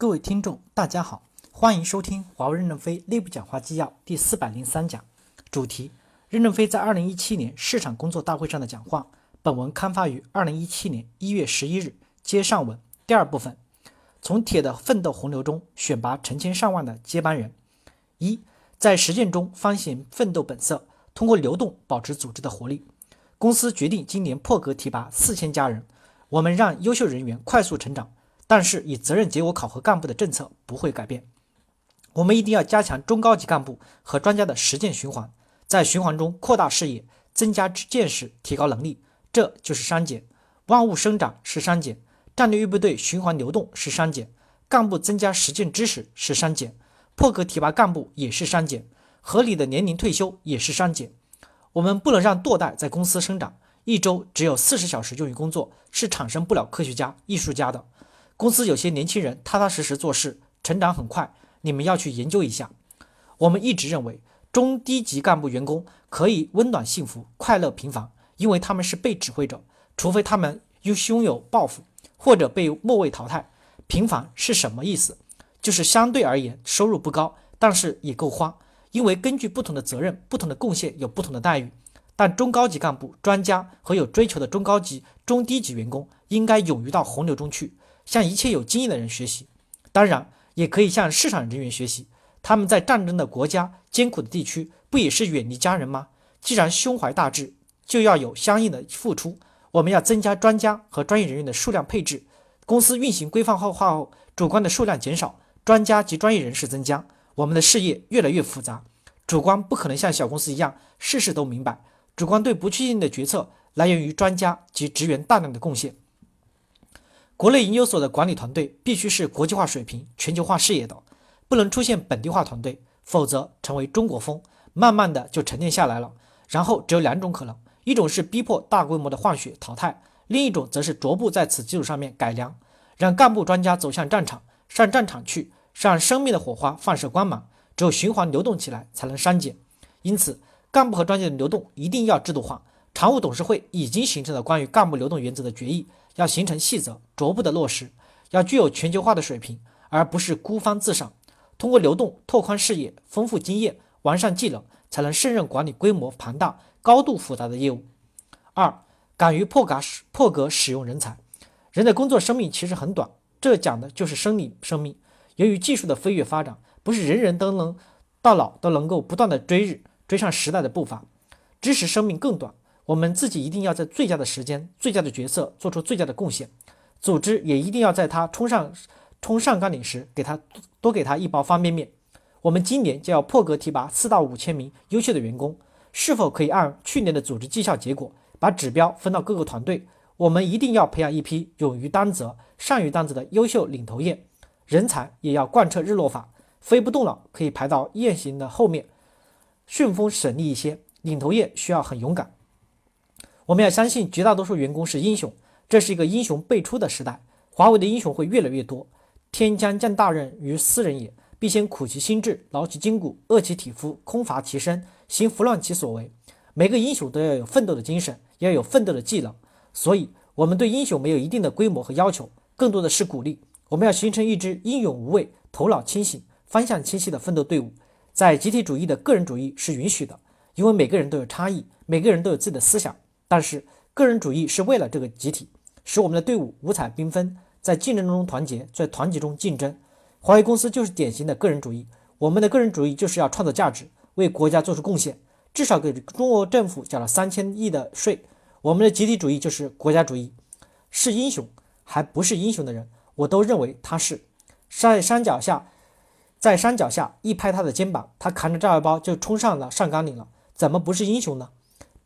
各位听众，大家好，欢迎收听华为任正非内部讲话纪要第四百零三讲，主题：任正非在二零一七年市场工作大会上的讲话。本文刊发于二零一七年一月十一日。接上文第二部分，从铁的奋斗洪流中选拔成千上万的接班人。一，在实践中发现奋斗本色，通过流动保持组织的活力。公司决定今年破格提拔四千家人，我们让优秀人员快速成长。但是，以责任结果考核干部的政策不会改变。我们一定要加强中高级干部和专家的实践循环，在循环中扩大视野，增加见识，提高能力，这就是删减。万物生长是删减，战略预备队循环流动是删减，干部增加实践知识是删减，破格提拔干部也是删减，合理的年龄退休也是删减。我们不能让堕代在公司生长，一周只有四十小时用于工作，是产生不了科学家、艺术家的。公司有些年轻人踏踏实实做事，成长很快，你们要去研究一下。我们一直认为，中低级干部员工可以温暖幸福、快乐平凡，因为他们是被指挥者，除非他们又拥有抱负，或者被末位淘汰。平凡是什么意思？就是相对而言收入不高，但是也够花，因为根据不同的责任、不同的贡献有不同的待遇。但中高级干部、专家和有追求的中高级、中低级员工应该勇于到洪流中去。向一切有经验的人学习，当然也可以向市场人员学习。他们在战争的国家、艰苦的地区，不也是远离家人吗？既然胸怀大志，就要有相应的付出。我们要增加专家和专业人员的数量配置。公司运行规范化后，主观的数量减少，专家及专业人士增加，我们的事业越来越复杂。主观不可能像小公司一样事事都明白。主观对不确定的决策来源于专家及职员大量的贡献。国内研究所的管理团队必须是国际化水平、全球化视野的，不能出现本地化团队，否则成为中国风，慢慢的就沉淀下来了。然后只有两种可能：一种是逼迫大规模的换血淘汰，另一种则是逐步在此基础上面改良，让干部专家走向战场，上战场去，让生命的火花放射光芒。只有循环流动起来，才能删减。因此，干部和专家的流动一定要制度化。常务董事会已经形成了关于干部流动原则的决议。要形成细则，逐步的落实，要具有全球化的水平，而不是孤芳自赏。通过流动拓宽视野、丰富经验、完善技能，才能胜任管理规模庞大、高度复杂的业务。二，敢于破格使破格使用人才。人的工作生命其实很短，这讲的就是生理生命。由于技术的飞跃发展，不是人人都能到老都能够不断的追日，追上时代的步伐。知识生命更短。我们自己一定要在最佳的时间、最佳的角色做出最佳的贡献，组织也一定要在他冲上冲上纲领时，给他多给他一包方便面。我们今年就要破格提拔四到五千名优秀的员工，是否可以按去年的组织绩效结果，把指标分到各个团队？我们一定要培养一批勇于担责、善于担责的优秀领头雁，人才也要贯彻日落法，飞不动了可以排到雁行的后面，顺风省力一些。领头雁需要很勇敢。我们要相信绝大多数员工是英雄，这是一个英雄辈出的时代。华为的英雄会越来越多。天将降大任于斯人也，必先苦其心志，劳其筋骨，饿其体肤，空乏其身，行拂乱其所为。每个英雄都要有奋斗的精神，要有奋斗的技能。所以，我们对英雄没有一定的规模和要求，更多的是鼓励。我们要形成一支英勇无畏、头脑清醒、方向清晰的奋斗队伍。在集体主义的个人主义是允许的，因为每个人都有差异，每个人都有自己的思想。但是，个人主义是为了这个集体，使我们的队伍五彩缤纷，在竞争中团结，在团结中竞争。华为公司就是典型的个人主义。我们的个人主义就是要创造价值，为国家做出贡献，至少给中国政府缴了三千亿的税。我们的集体主义就是国家主义。是英雄还不是英雄的人，我都认为他是。在山脚下，在山脚下一拍他的肩膀，他扛着炸药包就冲上了上甘岭了，怎么不是英雄呢？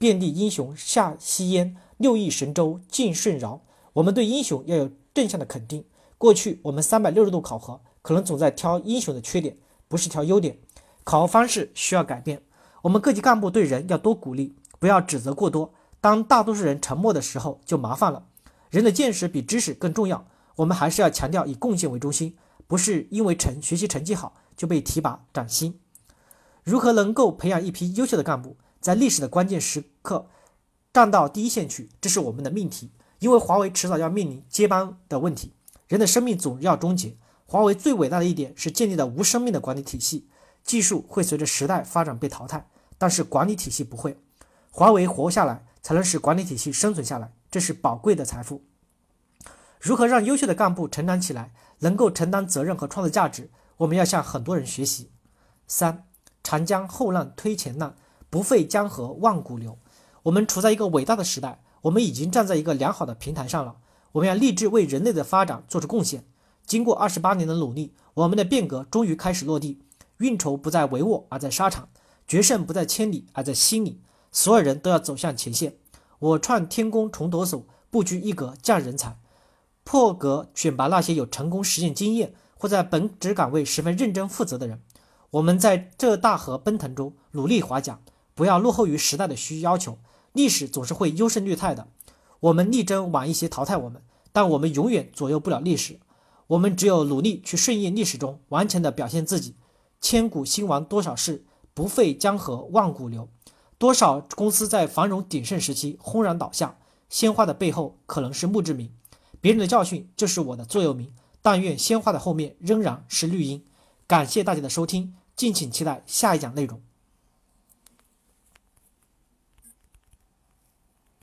遍地英雄下西烟，六亿神州尽舜尧。我们对英雄要有正向的肯定。过去我们三百六十度考核，可能总在挑英雄的缺点，不是挑优点。考核方式需要改变。我们各级干部对人要多鼓励，不要指责过多。当大多数人沉默的时候，就麻烦了。人的见识比知识更重要。我们还是要强调以贡献为中心，不是因为成学习成绩好就被提拔涨薪。如何能够培养一批优秀的干部？在历史的关键时刻，站到第一线去，这是我们的命题。因为华为迟早要面临接班的问题，人的生命总要终结，华为最伟大的一点是建立了无生命的管理体系，技术会随着时代发展被淘汰，但是管理体系不会。华为活下来，才能使管理体系生存下来，这是宝贵的财富。如何让优秀的干部成长起来，能够承担责任和创造价值？我们要向很多人学习。三，长江后浪推前浪，不废江河万古流。我们处在一个伟大的时代，我们已经站在一个良好的平台上了。我们要立志为人类的发展做出贡献。经过二十八年的努力，我们的变革终于开始落地。运筹不在帷幄，而在沙场；决胜不在千里，而在心里。所有人都要走向前线。我创天工重夺手，不拘一格降人才，破格选拔那些有成功实践经验或在本职岗位十分认真负责的人。我们在这大河奔腾中努力划桨，不要落后于时代的需要求。历史总是会优胜劣汰的，我们力争晚一些淘汰我们，但我们永远左右不了历史。我们只有努力去顺应历史中完全的表现自己。千古兴亡多少事，不废江河万古流。多少公司在繁荣鼎盛时期轰然倒下，鲜花的背后可能是墓志铭，别人的教训就是我的座右铭。但愿鲜花的后面仍然是绿荫。感谢大家的收听，敬请期待下一讲内容。